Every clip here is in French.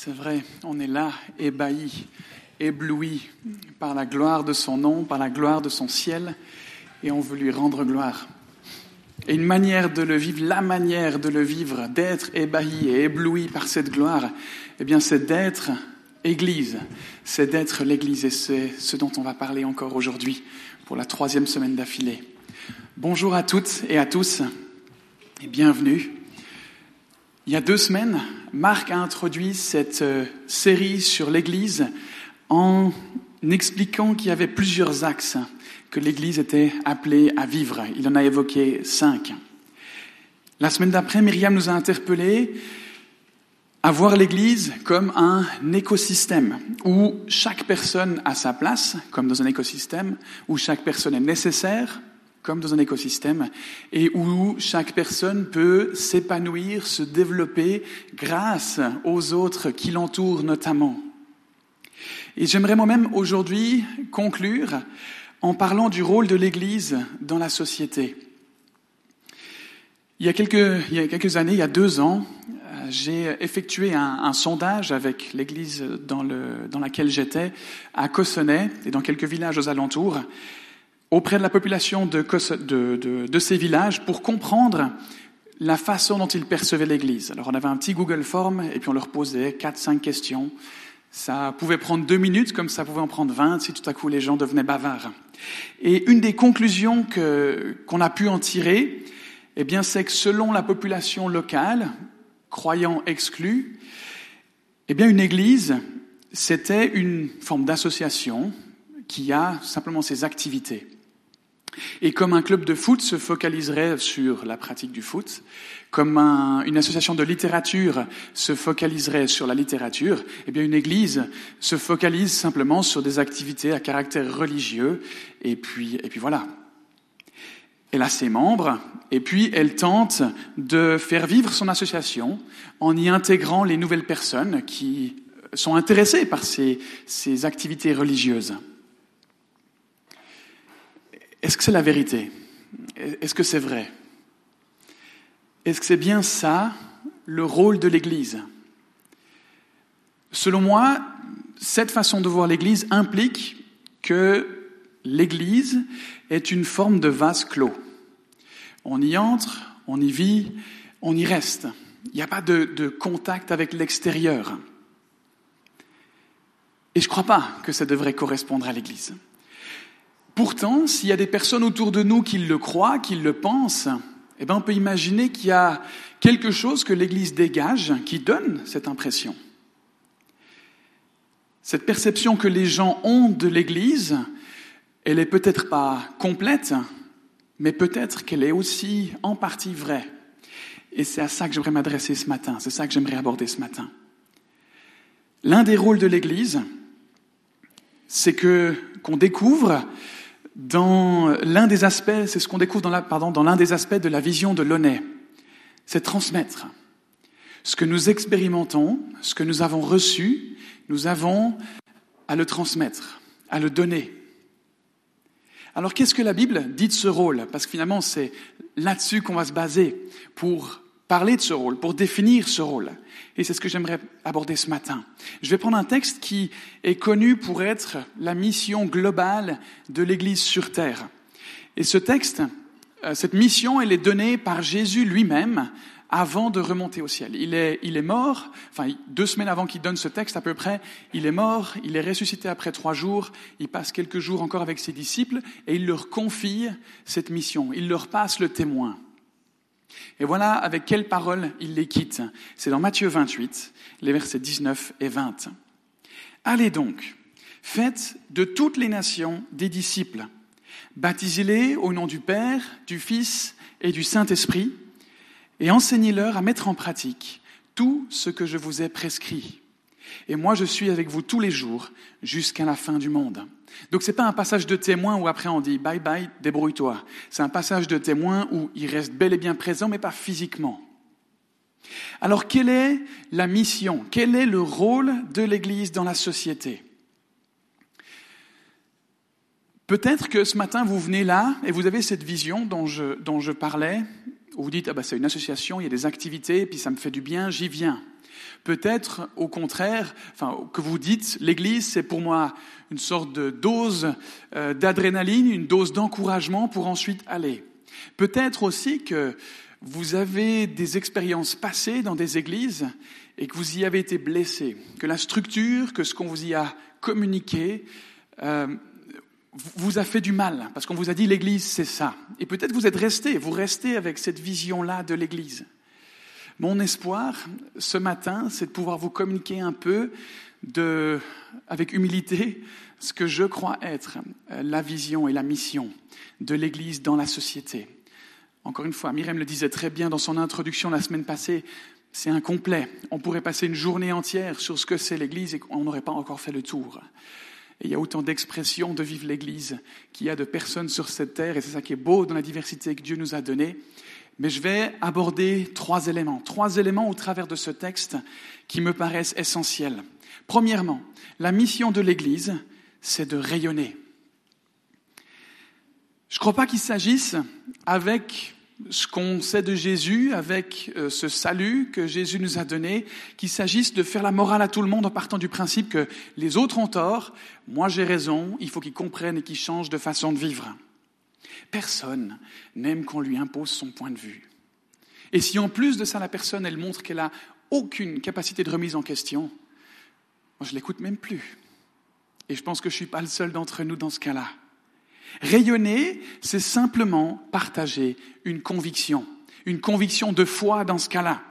C'est vrai, on est là, ébahi, ébloui par la gloire de son nom, par la gloire de son ciel, et on veut lui rendre gloire. Et une manière de le vivre, la manière de le vivre, d'être ébahi et ébloui par cette gloire, eh bien, c'est d'être Église, c'est d'être l'Église, et c'est ce dont on va parler encore aujourd'hui pour la troisième semaine d'affilée. Bonjour à toutes et à tous, et bienvenue. Il y a deux semaines, Marc a introduit cette euh, série sur l'Église en expliquant qu'il y avait plusieurs axes que l'Église était appelée à vivre. Il en a évoqué cinq. La semaine d'après, Myriam nous a interpellés à voir l'Église comme un écosystème où chaque personne a sa place, comme dans un écosystème, où chaque personne est nécessaire, comme dans un écosystème, et où chaque personne peut s'épanouir, se développer grâce aux autres qui l'entourent notamment. Et j'aimerais moi-même aujourd'hui conclure en parlant du rôle de l'Église dans la société. Il y a quelques, années, il y a deux ans, j'ai effectué un, sondage avec l'église dans laquelle j'étais, à Cossonay et dans quelques villages aux alentours, auprès de la population de, ces villages pour comprendre la façon dont ils percevaient l'église. Alors on avait un petit Google Form et puis on leur posait quatre, cinq questions. Ça pouvait prendre deux minutes, comme ça pouvait en prendre vingt si tout à coup les gens devenaient bavards. Et une des conclusions que, qu'on a pu en tirer, eh bien, c'est que selon la population locale, croyants exclus, eh bien, une église, c'était une forme d'association qui a simplement ses activités. Et comme un club de foot se focaliserait sur la pratique du foot, comme un, une association de littérature se focaliserait sur la littérature, eh bien une église se focalise simplement sur des activités à caractère religieux, et puis, voilà. Elle a ses membres, et puis elle tente de faire vivre son association en y intégrant les nouvelles personnes qui sont intéressées par ces activités religieuses. Est-ce que c'est la vérité? Est-ce que c'est vrai? Est-ce que c'est bien ça le rôle de l'Église? Selon moi, cette façon de voir l'Église implique que l'Église est une forme de vase clos. On y entre, on y vit, on y reste. Il n'y a pas de, de contact avec l'extérieur. Et je ne crois pas que ça devrait correspondre à l'Église. Pourtant, s'il y a des personnes autour de nous qui le croient, qui le pensent, eh ben on peut imaginer qu'il y a quelque chose que l'Église dégage qui donne cette impression. Cette perception que les gens ont de l'Église, elle est peut-être pas complète, mais peut-être qu'elle est aussi en partie vraie. Et c'est à ça que j'aimerais m'adresser ce matin, c'est ça que j'aimerais aborder ce matin. L'un des rôles de l'Église, c'est que qu'on découvre dans l'un des aspects, c'est ce qu'on découvre dans, la, pardon, dans l'un des aspects de la vision de l'honnête, c'est transmettre. Ce que nous expérimentons, ce que nous avons reçu, nous avons à le transmettre, à le donner. Alors qu'est-ce que la Bible dit de ce rôle? Parce que finalement, c'est là-dessus qu'on va se baser pour parler de ce rôle, pour définir ce rôle. Et c'est ce que j'aimerais aborder ce matin. Je vais prendre un texte qui est connu pour être la mission globale de l'Église sur Terre. Et ce texte, euh, cette mission, elle est donnée par Jésus lui-même avant de remonter au ciel. Il est, il est mort, enfin deux semaines avant qu'il donne ce texte à peu près, il est mort, il est ressuscité après trois jours, il passe quelques jours encore avec ses disciples et il leur confie cette mission, il leur passe le témoin. Et voilà avec quelles paroles il les quitte. C'est dans Matthieu 28, les versets 19 et 20. Allez donc, faites de toutes les nations des disciples. Baptisez-les au nom du Père, du Fils et du Saint-Esprit, et enseignez-leur à mettre en pratique tout ce que je vous ai prescrit. Et moi, je suis avec vous tous les jours jusqu'à la fin du monde. Donc c'est pas un passage de témoin où après on dit bye bye, débrouille-toi. C'est un passage de témoin où il reste bel et bien présent, mais pas physiquement. Alors quelle est la mission? Quel est le rôle de l'Église dans la société? Peut-être que ce matin vous venez là et vous avez cette vision dont je, dont je parlais, où vous dites ah bah c'est une association, il y a des activités, puis ça me fait du bien, j'y viens. Peut-être, au contraire, que vous dites, l'Église, c'est pour moi une sorte de dose euh, d'adrénaline, une dose d'encouragement pour ensuite aller. Peut-être aussi que vous avez des expériences passées dans des églises et que vous y avez été blessé, que la structure, que ce qu'on vous y a communiqué, euh, vous a fait du mal, parce qu'on vous a dit l'Église, c'est ça. Et peut-être vous êtes resté, vous restez avec cette vision-là de l'Église. Mon espoir, ce matin, c'est de pouvoir vous communiquer un peu de, avec humilité ce que je crois être euh, la vision et la mission de l'Église dans la société. Encore une fois, Myriam le disait très bien dans son introduction la semaine passée, c'est incomplet. On pourrait passer une journée entière sur ce que c'est l'Église et on n'aurait pas encore fait le tour. Et il y a autant d'expressions de vivre l'Église qu'il y a de personnes sur cette terre, et c'est ça qui est beau dans la diversité que Dieu nous a donnée. Mais je vais aborder trois éléments, trois éléments au travers de ce texte qui me paraissent essentiels. Premièrement, la mission de l'Église, c'est de rayonner. Je ne crois pas qu'il s'agisse, avec ce qu'on sait de Jésus, avec euh, ce salut que Jésus nous a donné, qu'il s'agisse de faire la morale à tout le monde en partant du principe que les autres ont tort, moi j'ai raison, il faut qu'ils comprennent et qu'ils changent de façon de vivre. Personne n'aime qu'on lui impose son point de vue. Et si en plus de ça, la personne, elle montre qu'elle a aucune capacité de remise en question, moi je l'écoute même plus. Et je pense que je ne suis pas le seul d'entre nous dans ce cas-là. Rayonner, c'est simplement partager une conviction, une conviction de foi dans ce cas-là.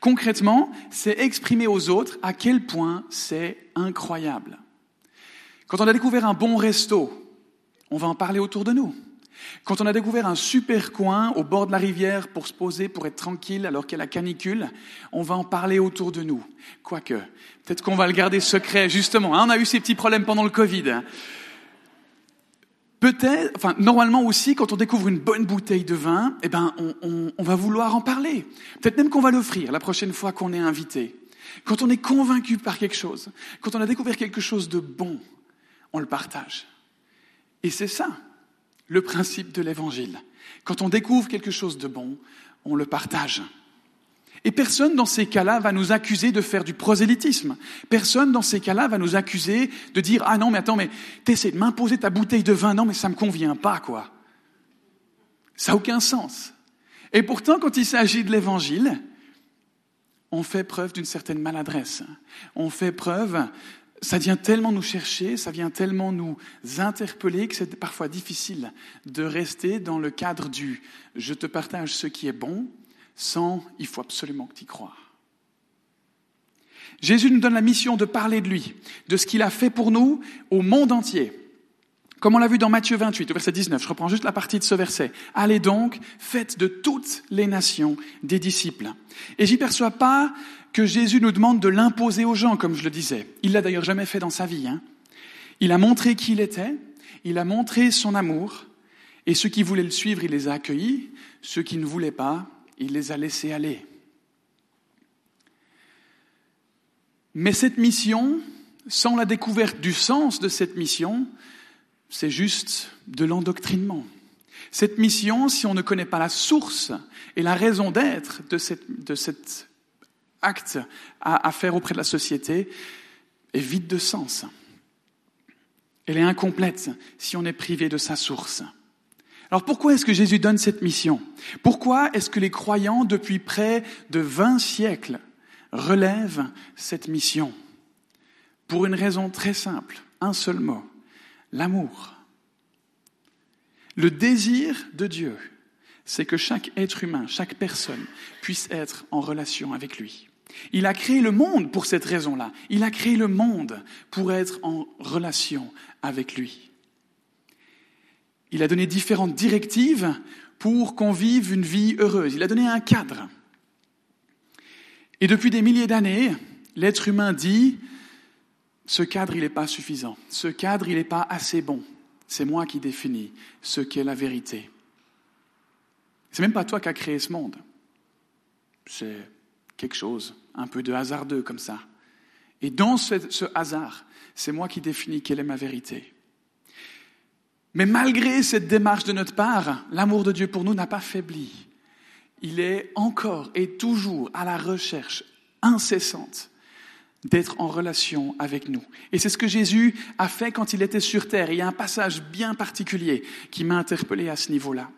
Concrètement, c'est exprimer aux autres à quel point c'est incroyable. Quand on a découvert un bon resto, on va en parler autour de nous. Quand on a découvert un super coin au bord de la rivière pour se poser, pour être tranquille alors qu'il y a la canicule, on va en parler autour de nous. Quoique, peut-être qu'on va le garder secret, justement. Hein, on a eu ces petits problèmes pendant le Covid. Peut-être, enfin, normalement aussi, quand on découvre une bonne bouteille de vin, eh ben, on, on va vouloir en parler. Peut-être même qu'on va l'offrir la prochaine fois qu'on est invité. Quand on est convaincu par quelque chose, quand on a découvert quelque chose de bon, on le partage. Et c'est ça, le principe de l'évangile. Quand on découvre quelque chose de bon, on le partage. Et personne dans ces cas-là va nous accuser de faire du prosélytisme. Personne dans ces cas-là va nous accuser de dire ah non mais attends mais t'essaies de m'imposer ta bouteille de vin non mais ça me convient pas quoi. Ça n'a aucun sens. Et pourtant quand il s'agit de l'évangile, on fait preuve d'une certaine maladresse. On fait preuve ça vient tellement nous chercher, ça vient tellement nous interpeller que c'est parfois difficile de rester dans le cadre du je te partage ce qui est bon sans il faut absolument que tu y crois. Jésus nous donne la mission de parler de lui, de ce qu'il a fait pour nous au monde entier. Comme on l'a vu dans Matthieu 28, au verset 19, je reprends juste la partie de ce verset. Allez donc, faites de toutes les nations des disciples. Et j'y perçois pas que Jésus nous demande de l'imposer aux gens, comme je le disais. Il l'a d'ailleurs jamais fait dans sa vie. Hein. Il a montré qui il était, il a montré son amour, et ceux qui voulaient le suivre, il les a accueillis, ceux qui ne voulaient pas, il les a laissés aller. Mais cette mission, sans la découverte du sens de cette mission, c'est juste de l'endoctrinement. Cette mission, si on ne connaît pas la source et la raison d'être de, de cet acte à, à faire auprès de la société, est vide de sens. Elle est incomplète si on est privé de sa source. Alors pourquoi est-ce que Jésus donne cette mission? Pourquoi est-ce que les croyants, depuis près de 20 siècles, relèvent cette mission? Pour une raison très simple, un seul mot, l'amour. Le désir de Dieu, c'est que chaque être humain, chaque personne puisse être en relation avec lui. Il a créé le monde pour cette raison-là. Il a créé le monde pour être en relation avec lui. Il a donné différentes directives pour qu'on vive une vie heureuse. Il a donné un cadre. Et depuis des milliers d'années, l'être humain dit, ce cadre, il n'est pas suffisant. Ce cadre, il n'est pas assez bon. C'est moi qui définis ce qu'est la vérité. C'est même pas toi qui as créé ce monde. C'est quelque chose, un peu de hasardeux comme ça. Et dans ce, ce hasard, c'est moi qui définis quelle est ma vérité. Mais malgré cette démarche de notre part, l'amour de Dieu pour nous n'a pas faibli. Il est encore et toujours à la recherche incessante d'être en relation avec nous. Et c'est ce que Jésus a fait quand il était sur terre. Il y a un passage bien particulier qui m'a interpellé à ce niveau-là.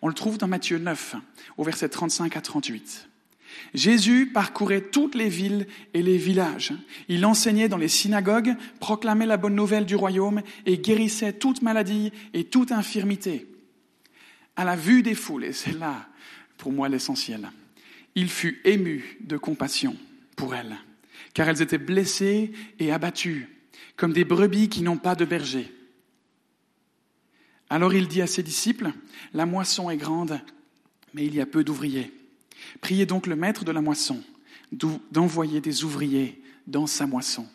On le trouve dans Matthieu 9, au verset 35 à 38. Jésus parcourait toutes les villes et les villages. Il enseignait dans les synagogues, proclamait la bonne nouvelle du royaume et guérissait toute maladie et toute infirmité. À la vue des foules, et c'est là pour moi l'essentiel, il fut ému de compassion pour elles car elles étaient blessées et abattues, comme des brebis qui n'ont pas de berger. Alors il dit à ses disciples, La moisson est grande, mais il y a peu d'ouvriers. Priez donc le maître de la moisson d'envoyer des ouvriers dans sa moisson.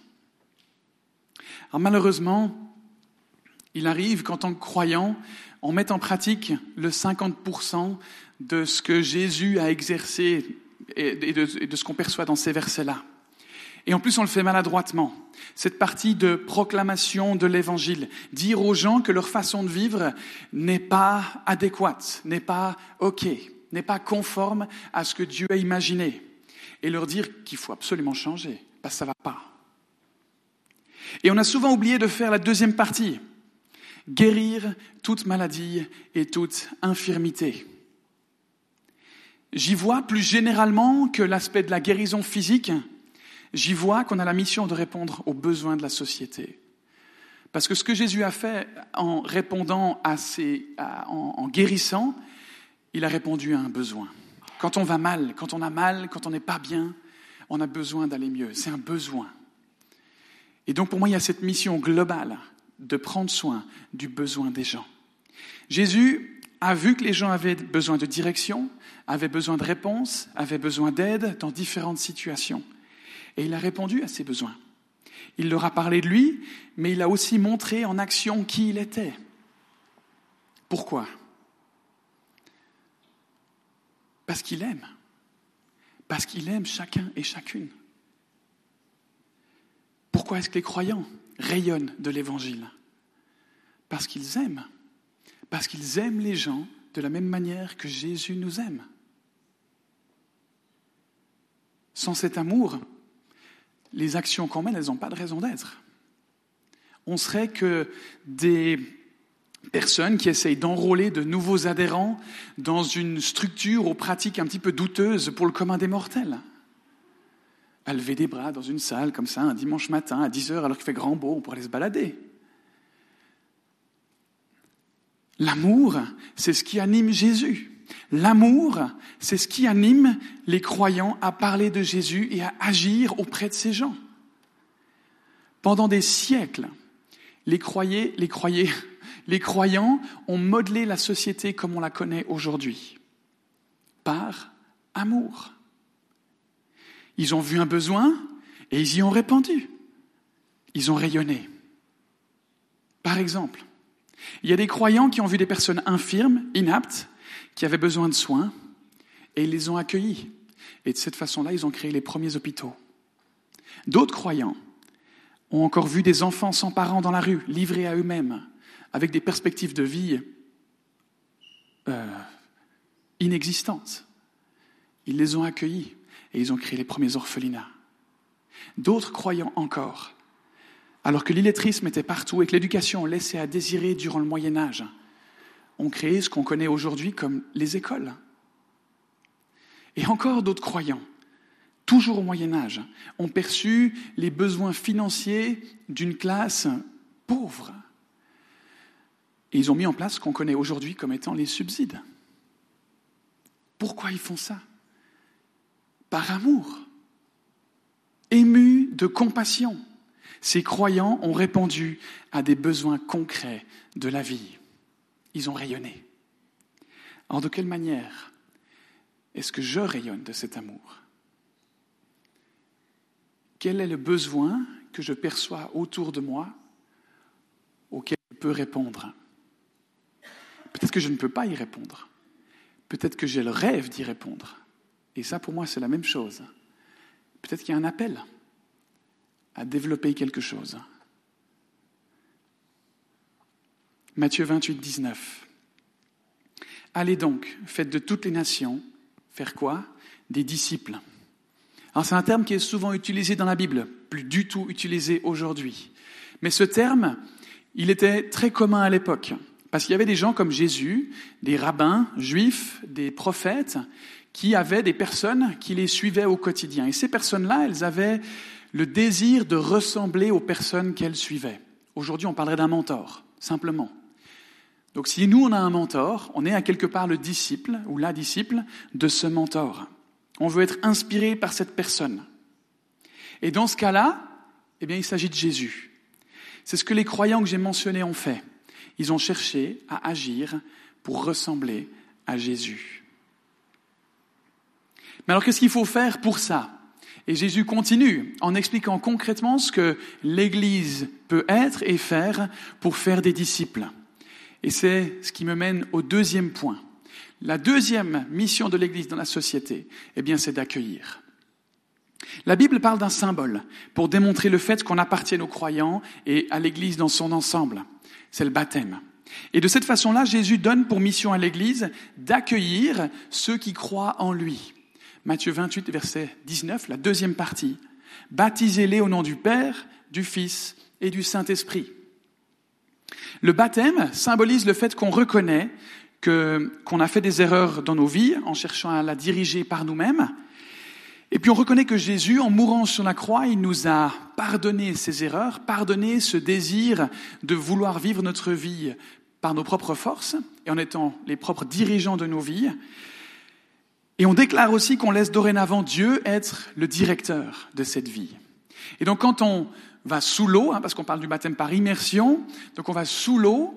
Alors malheureusement, il arrive qu'en tant que croyant, on mette en pratique le 50% de ce que Jésus a exercé et de ce qu'on perçoit dans ces versets-là. Et en plus, on le fait maladroitement. Cette partie de proclamation de l'évangile, dire aux gens que leur façon de vivre n'est pas adéquate, n'est pas OK, n'est pas conforme à ce que Dieu a imaginé. Et leur dire qu'il faut absolument changer, parce que ça ne va pas. Et on a souvent oublié de faire la deuxième partie, guérir toute maladie et toute infirmité. J'y vois plus généralement que l'aspect de la guérison physique, j'y vois qu'on a la mission de répondre aux besoins de la société. Parce que ce que Jésus a fait en répondant à ces, en, guérissant, il a répondu à un besoin. Quand on va mal, quand on a mal, quand on n'est pas bien, on a besoin d'aller mieux. C'est un besoin. Et donc pour moi, il y a cette mission globale de prendre soin du besoin des gens. Jésus a vu que les gens avaient besoin de direction, avaient besoin de réponse, avaient besoin d'aide dans différentes situations. Et il a répondu à ses besoins. Il leur a parlé de lui, mais il a aussi montré en action qui il était. Pourquoi? Parce qu'il aime. Parce qu'il aime chacun et chacune. Pourquoi est-ce que les croyants rayonnent de l'Évangile? Parce qu'ils aiment. Parce qu'ils aiment les gens de la même manière que Jésus nous aime. Sans cet amour, les actions qu'on mène, elles n'ont pas de raison d'être. On serait que des personnes qui essayent d'enrôler de nouveaux adhérents dans une structure aux pratiques un petit peu douteuses pour le commun des mortels. À lever des bras dans une salle comme ça un dimanche matin à 10 heures alors qu'il fait grand beau, on pourrait aller se balader. L'amour, c'est ce qui anime Jésus. L'amour, c'est ce qui anime les croyants à parler de Jésus et à agir auprès de ces gens. Pendant des siècles, les, croyés, les, croyés, les croyants ont modelé la société comme on la connaît aujourd'hui, par amour. Ils ont vu un besoin et ils y ont répondu. Ils ont rayonné. Par exemple, il y a des croyants qui ont vu des personnes infirmes, inaptes, qui avaient besoin de soins, et ils les ont accueillis. Et de cette façon-là, ils ont créé les premiers hôpitaux. D'autres croyants ont encore vu des enfants sans parents dans la rue, livrés à eux-mêmes, avec des perspectives de vie euh, inexistantes. Ils les ont accueillis et ils ont créé les premiers orphelinats. D'autres croyants encore, alors que l'illettrisme était partout et que l'éducation laissait à désirer durant le Moyen Âge, ont créé ce qu'on connaît aujourd'hui comme les écoles. Et encore d'autres croyants, toujours au Moyen Âge, ont perçu les besoins financiers d'une classe pauvre. Et ils ont mis en place ce qu'on connaît aujourd'hui comme étant les subsides. Pourquoi ils font ça? Par amour, émus de compassion. Ces croyants ont répondu à des besoins concrets de la vie ils ont rayonné. Alors de quelle manière est-ce que je rayonne de cet amour? Quel est le besoin que je perçois autour de moi auquel je peux répondre? Peut-être que je ne peux pas y répondre. Peut-être que j'ai le rêve d'y répondre. Et ça, pour moi, c'est la même chose. Peut-être qu'il y a un appel à développer quelque chose. Matthieu 28, 19. Allez donc, faites de toutes les nations, faire quoi? Des disciples. c'est un terme qui est souvent utilisé dans la Bible, plus du tout utilisé aujourd'hui. Mais ce terme, il était très commun à l'époque, parce qu'il y avait des gens comme Jésus, des rabbins juifs, des prophètes, qui avaient des personnes qui les suivaient au quotidien. Et ces personnes-là, elles avaient le désir de ressembler aux personnes qu'elles suivaient. Aujourd'hui, on parlerait d'un mentor, simplement. Donc si nous, on a un mentor, on est à quelque part le disciple ou la disciple de ce mentor. On veut être inspiré par cette personne. Et dans ce cas-là, eh bien, il s'agit de Jésus. C'est ce que les croyants que j'ai mentionnés ont fait. Ils ont cherché à agir pour ressembler à Jésus. Mais alors qu'est-ce qu'il faut faire pour ça? Et Jésus continue en expliquant concrètement ce que l'Église peut être et faire pour faire des disciples. Et c'est ce qui me mène au deuxième point. La deuxième mission de l'Église dans la société, eh bien, c'est d'accueillir. La Bible parle d'un symbole pour démontrer le fait qu'on appartient aux croyants et à l'Église dans son ensemble. C'est le baptême. Et de cette façon-là, Jésus donne pour mission à l'Église d'accueillir ceux qui croient en lui. Matthieu 28, verset 19, la deuxième partie. Baptisez-les au nom du Père, du Fils et du Saint-Esprit. Le baptême symbolise le fait qu'on reconnaît qu'on a fait des erreurs dans nos vies en cherchant à la diriger par nous-mêmes. Et puis on reconnaît que Jésus, en mourant sur la croix, il nous a pardonné ses erreurs, pardonné ce désir de vouloir vivre notre vie par nos propres forces et en étant les propres dirigeants de nos vies. Et on déclare aussi qu'on laisse dorénavant Dieu être le directeur de cette vie. Et donc quand on va sous l'eau, hein, parce qu'on parle du baptême par immersion, donc on va sous l'eau,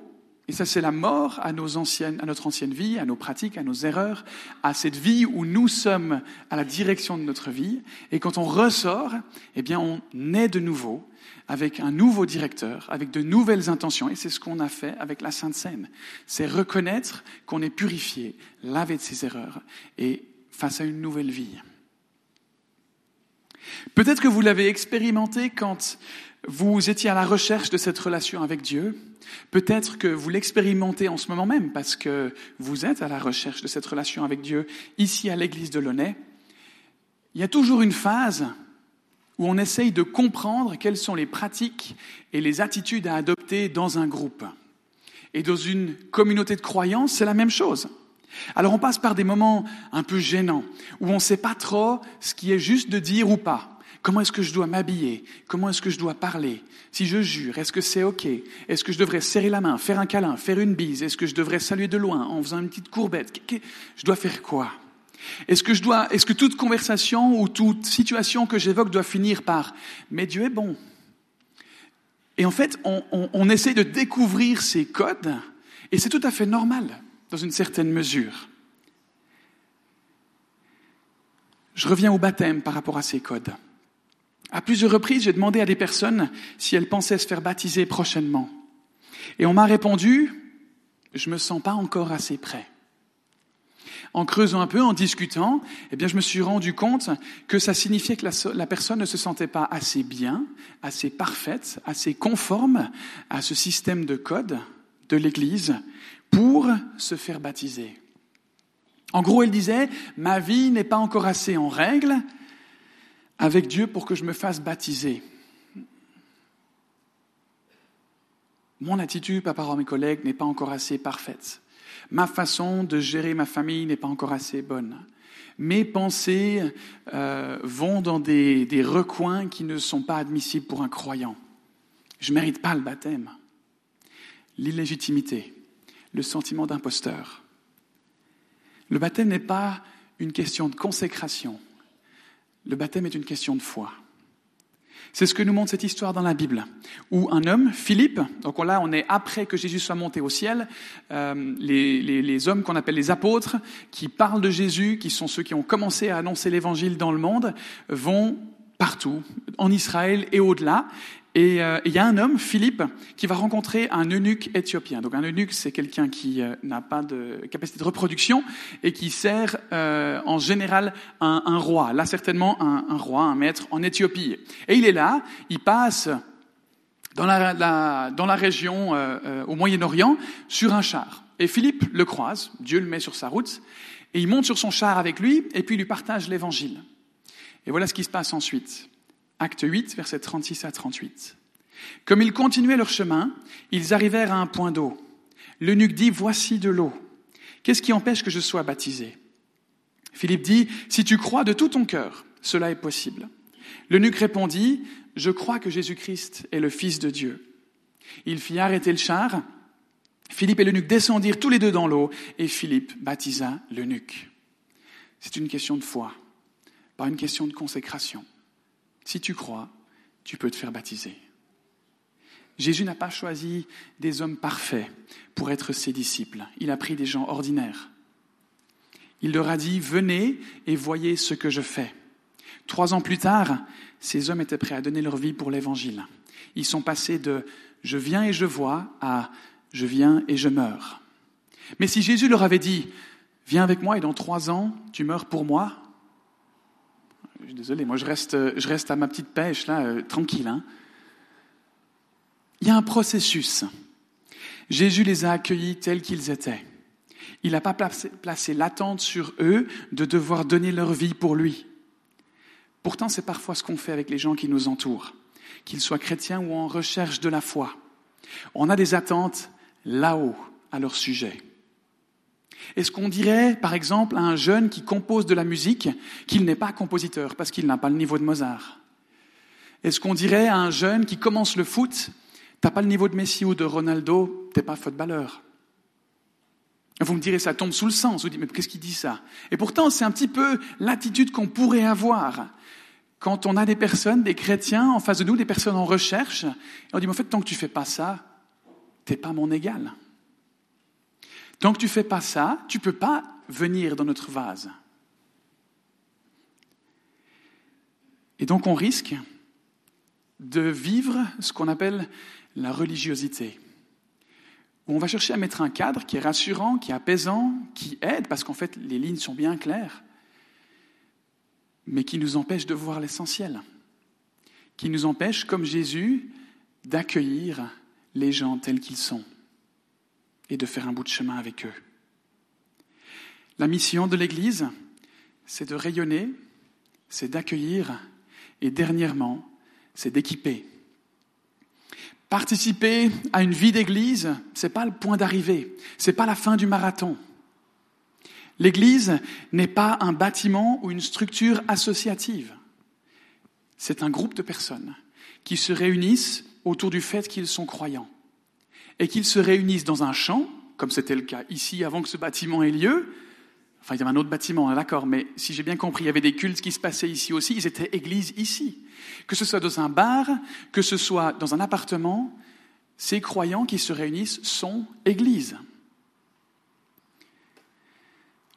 et ça c'est la mort à, nos anciennes, à notre ancienne vie, à nos pratiques, à nos erreurs, à cette vie où nous sommes à la direction de notre vie. Et quand on ressort, eh bien on naît de nouveau avec un nouveau directeur, avec de nouvelles intentions. Et c'est ce qu'on a fait avec la Sainte Seine. C'est reconnaître qu'on est purifié, lavé de ses erreurs et face à une nouvelle vie. Peut-être que vous l'avez expérimenté quand vous étiez à la recherche de cette relation avec Dieu. Peut-être que vous l'expérimentez en ce moment même parce que vous êtes à la recherche de cette relation avec Dieu ici à l'église de Launay. Il y a toujours une phase où on essaye de comprendre quelles sont les pratiques et les attitudes à adopter dans un groupe. Et dans une communauté de croyance, c'est la même chose. Alors on passe par des moments un peu gênants, où on ne sait pas trop ce qui est juste de dire ou pas. Comment est-ce que je dois m'habiller? Comment est-ce que je dois parler? Si je jure, est-ce que c'est OK? Est-ce que je devrais serrer la main, faire un câlin, faire une bise? Est-ce que je devrais saluer de loin en faisant une petite courbette? Je dois faire quoi? Est-ce que toute conversation ou toute situation que j'évoque doit finir par mais Dieu est bon Et en fait, on essaie de découvrir ces codes et c'est tout à fait normal dans une certaine mesure. Je reviens au baptême par rapport à ces codes. À plusieurs reprises, j'ai demandé à des personnes si elles pensaient se faire baptiser prochainement. Et on m'a répondu, je me sens pas encore assez prêt. En creusant un peu, en discutant, eh bien, je me suis rendu compte que ça signifiait que la, la, personne ne se sentait pas assez bien, assez parfaite, assez conforme à ce système de code de l'Église pour se faire baptiser. En gros, elle disait, ma vie n'est pas encore assez en règle avec Dieu pour que je me fasse baptiser. Mon attitude par rapport à mes collègues n'est pas encore assez parfaite. Ma façon de gérer ma famille n'est pas encore assez bonne. Mes pensées euh, vont dans des, des recoins qui ne sont pas admissibles pour un croyant. Je ne mérite pas le baptême. L'illégitimité le sentiment d'imposteur. Le baptême n'est pas une question de consécration. Le baptême est une question de foi. C'est ce que nous montre cette histoire dans la Bible, où un homme, Philippe, donc là on est après que Jésus soit monté au ciel, euh, les, hommes qu'on appelle les apôtres, qui parlent de Jésus, qui sont ceux qui ont commencé à annoncer l'évangile dans le monde, vont partout, en Israël et au-delà, et euh, il y a un homme, Philippe, qui va rencontrer un eunuque éthiopien. Donc un eunuque, c'est quelqu'un qui euh, n'a pas de capacité de reproduction et qui sert euh, en général un, un, roi. Là, certainement un, un, roi, un maître en Éthiopie. Et il est là, il passe dans la, la dans la région euh, au Moyen-Orient sur un char. Et Philippe le croise, Dieu le met sur sa route, et il monte sur son char avec lui, et puis il lui partage l'évangile. Et voilà ce qui se passe ensuite. Acte 8, versets 36 à 38. Comme ils continuaient leur chemin, ils arrivèrent à un point d'eau. L'eunuque dit, Voici de l'eau. Qu'est-ce qui empêche que je sois baptisé? Philippe dit, Si tu crois de tout ton cœur, cela est possible. L'eunuque répondit, Je crois que Jésus-Christ est le Fils de Dieu. Il fit arrêter le char. Philippe et l'eunuque descendirent tous les deux dans l'eau et Philippe baptisa l'eunuque. C'est une question de foi, pas une question de consécration. Si tu crois, tu peux te faire baptiser. Jésus n'a pas choisi des hommes parfaits pour être ses disciples. Il a pris des gens ordinaires. Il leur a dit, venez et voyez ce que je fais. Trois ans plus tard, ces hommes étaient prêts à donner leur vie pour l'Évangile. Ils sont passés de je viens et je vois à je viens et je meurs. Mais si Jésus leur avait dit, viens avec moi et dans trois ans, tu meurs pour moi, je suis désolé, moi je reste, à ma petite pêche là, euh, tranquille. Hein. Il y a un processus. Jésus les a accueillis tels qu'ils étaient. Il n'a pas placé l'attente sur eux de devoir donner leur vie pour lui. Pourtant, c'est parfois ce qu'on fait avec les gens qui nous entourent, qu'ils soient chrétiens ou en recherche de la foi. On a des attentes là-haut à leur sujet. Est-ce qu'on dirait, par exemple, à un jeune qui compose de la musique qu'il n'est pas compositeur parce qu'il n'a pas le niveau de Mozart? Est-ce qu'on dirait à un jeune qui commence le foot, t'as pas le niveau de Messi ou de Ronaldo, t'es pas footballeur? Vous me direz, ça tombe sous le sens. Vous dites, mais qu'est-ce qu'il dit ça? Et pourtant, c'est un petit peu l'attitude qu'on pourrait avoir quand on a des personnes, des chrétiens en face de nous, des personnes en recherche. Et on dit, mais en fait, tant que tu fais pas ça, t'es pas mon égal. Tant que tu fais pas ça, tu peux pas venir dans notre vase. Et donc on risque de vivre ce qu'on appelle la religiosité. Où on va chercher à mettre un cadre qui est rassurant, qui est apaisant, qui aide, parce qu'en fait les lignes sont bien claires, mais qui nous empêche de voir l'essentiel, qui nous empêche, comme Jésus, d'accueillir les gens tels qu'ils sont et de faire un bout de chemin avec eux. La mission de l'Église, c'est de rayonner, c'est d'accueillir et dernièrement, c'est d'équiper. Participer à une vie d'église, c'est pas le point d'arrivée, c'est pas la fin du marathon. L'église n'est pas un bâtiment ou une structure associative. C'est un groupe de personnes qui se réunissent autour du fait qu'ils sont croyants et qu'ils se réunissent dans un champ, comme c'était le cas ici avant que ce bâtiment ait lieu. Enfin, il y avait un autre bâtiment, hein, d'accord, mais si j'ai bien compris, il y avait des cultes qui se passaient ici aussi, ils étaient églises ici. Que ce soit dans un bar, que ce soit dans un appartement, ces croyants qui se réunissent sont églises.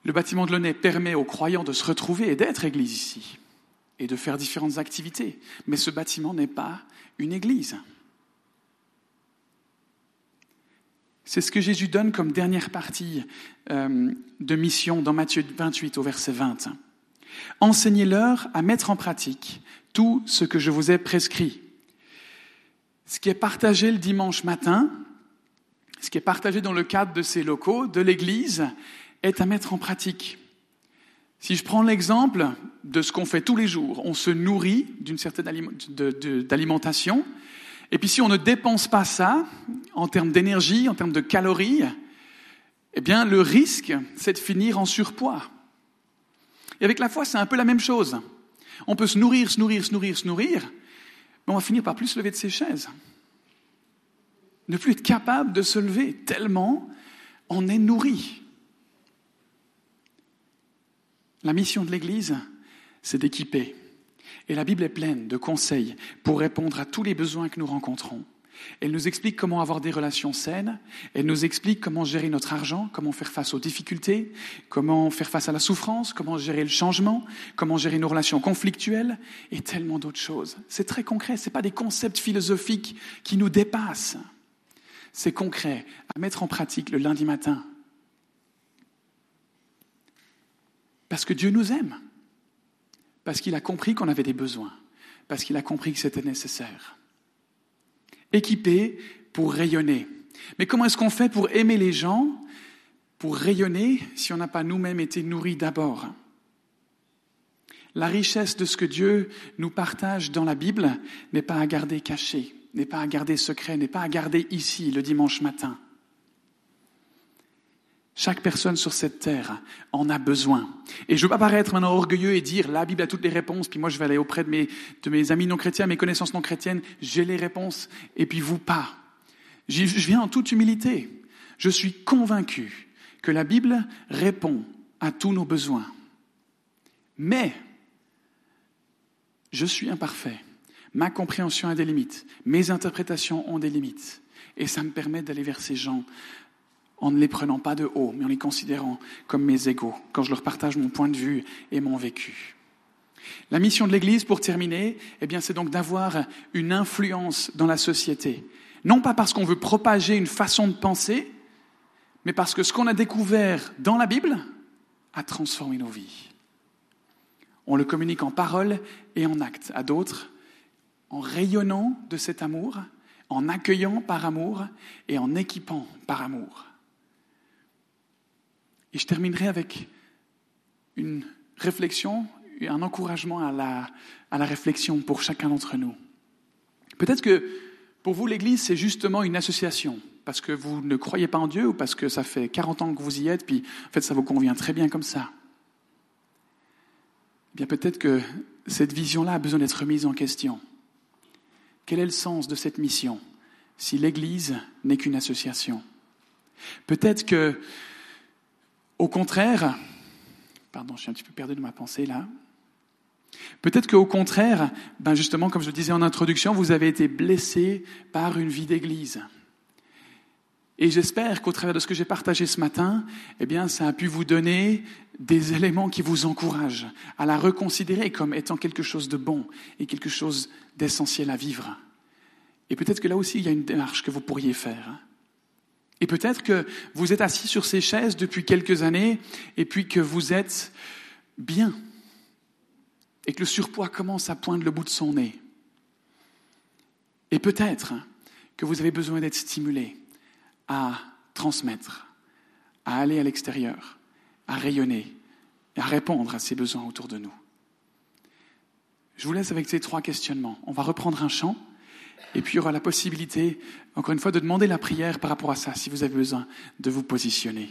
Le bâtiment de Launay permet aux croyants de se retrouver et d'être église ici, et de faire différentes activités. Mais ce bâtiment n'est pas une église. C'est ce que Jésus donne comme dernière partie euh, de mission dans Matthieu 28 au verset 20. Enseignez-leur à mettre en pratique tout ce que je vous ai prescrit. Ce qui est partagé le dimanche matin, ce qui est partagé dans le cadre de ces locaux, de l'Église, est à mettre en pratique. Si je prends l'exemple de ce qu'on fait tous les jours, on se nourrit d'une certaine alimentation, et puis si on ne dépense pas ça, en termes d'énergie, en termes de calories, eh bien le risque, c'est de finir en surpoids. Et avec la foi, c'est un peu la même chose. On peut se nourrir, se nourrir, se nourrir, se nourrir, mais on va finir par plus se lever de ses chaises. Ne plus être capable de se lever, tellement on est nourri. La mission de l'Église, c'est d'équiper. Et la Bible est pleine de conseils pour répondre à tous les besoins que nous rencontrons. Elle nous explique comment avoir des relations saines, elle nous explique comment gérer notre argent, comment faire face aux difficultés, comment faire face à la souffrance, comment gérer le changement, comment gérer nos relations conflictuelles et tellement d'autres choses. C'est très concret, ce pas des concepts philosophiques qui nous dépassent. C'est concret à mettre en pratique le lundi matin. Parce que Dieu nous aime. Parce qu'il a compris qu'on avait des besoins. Parce qu'il a compris que c'était nécessaire. Équipé pour rayonner. Mais comment est-ce qu'on fait pour aimer les gens, pour rayonner, si on n'a pas nous-mêmes été nourris d'abord? La richesse de ce que Dieu nous partage dans la Bible n'est pas à garder caché, n'est pas à garder secret, n'est pas à garder ici le dimanche matin. Chaque personne sur cette terre en a besoin. Et je veux pas paraître maintenant orgueilleux et dire la Bible a toutes les réponses, puis moi je vais aller auprès de mes, de mes amis non chrétiens, mes connaissances non chrétiennes, j'ai les réponses, et puis vous pas. Je viens en toute humilité. Je suis convaincu que la Bible répond à tous nos besoins. Mais je suis imparfait. Ma compréhension a des limites. Mes interprétations ont des limites. Et ça me permet d'aller vers ces gens en ne les prenant pas de haut, mais en les considérant comme mes égaux, quand je leur partage mon point de vue et mon vécu. La mission de l'Église, pour terminer, eh bien, c'est donc d'avoir une influence dans la société. Non pas parce qu'on veut propager une façon de penser, mais parce que ce qu'on a découvert dans la Bible a transformé nos vies. On le communique en parole et en acte à d'autres, en rayonnant de cet amour, en accueillant par amour et en équipant par amour. Et je terminerai avec une réflexion, un encouragement à la, à la réflexion pour chacun d'entre nous. Peut-être que pour vous, l'Église, c'est justement une association, parce que vous ne croyez pas en Dieu ou parce que ça fait 40 ans que vous y êtes, puis en fait ça vous convient très bien comme ça. Eh bien peut-être que cette vision-là a besoin d'être remise en question. Quel est le sens de cette mission si l'Église n'est qu'une association? Peut-être que au contraire, pardon, je suis un petit peu perdu de ma pensée là. Peut-être qu'au contraire, ben justement, comme je le disais en introduction, vous avez été blessé par une vie d'église. Et j'espère qu'au travers de ce que j'ai partagé ce matin, eh bien, ça a pu vous donner des éléments qui vous encouragent à la reconsidérer comme étant quelque chose de bon et quelque chose d'essentiel à vivre. Et peut-être que là aussi, il y a une démarche que vous pourriez faire. Et peut-être que vous êtes assis sur ces chaises depuis quelques années et puis que vous êtes bien et que le surpoids commence à poindre le bout de son nez. Et peut-être que vous avez besoin d'être stimulé à transmettre, à aller à l'extérieur, à rayonner, à répondre à ces besoins autour de nous. Je vous laisse avec ces trois questionnements. On va reprendre un chant. Et puis il y aura la possibilité, encore une fois, de demander la prière par rapport à ça, si vous avez besoin de vous positionner.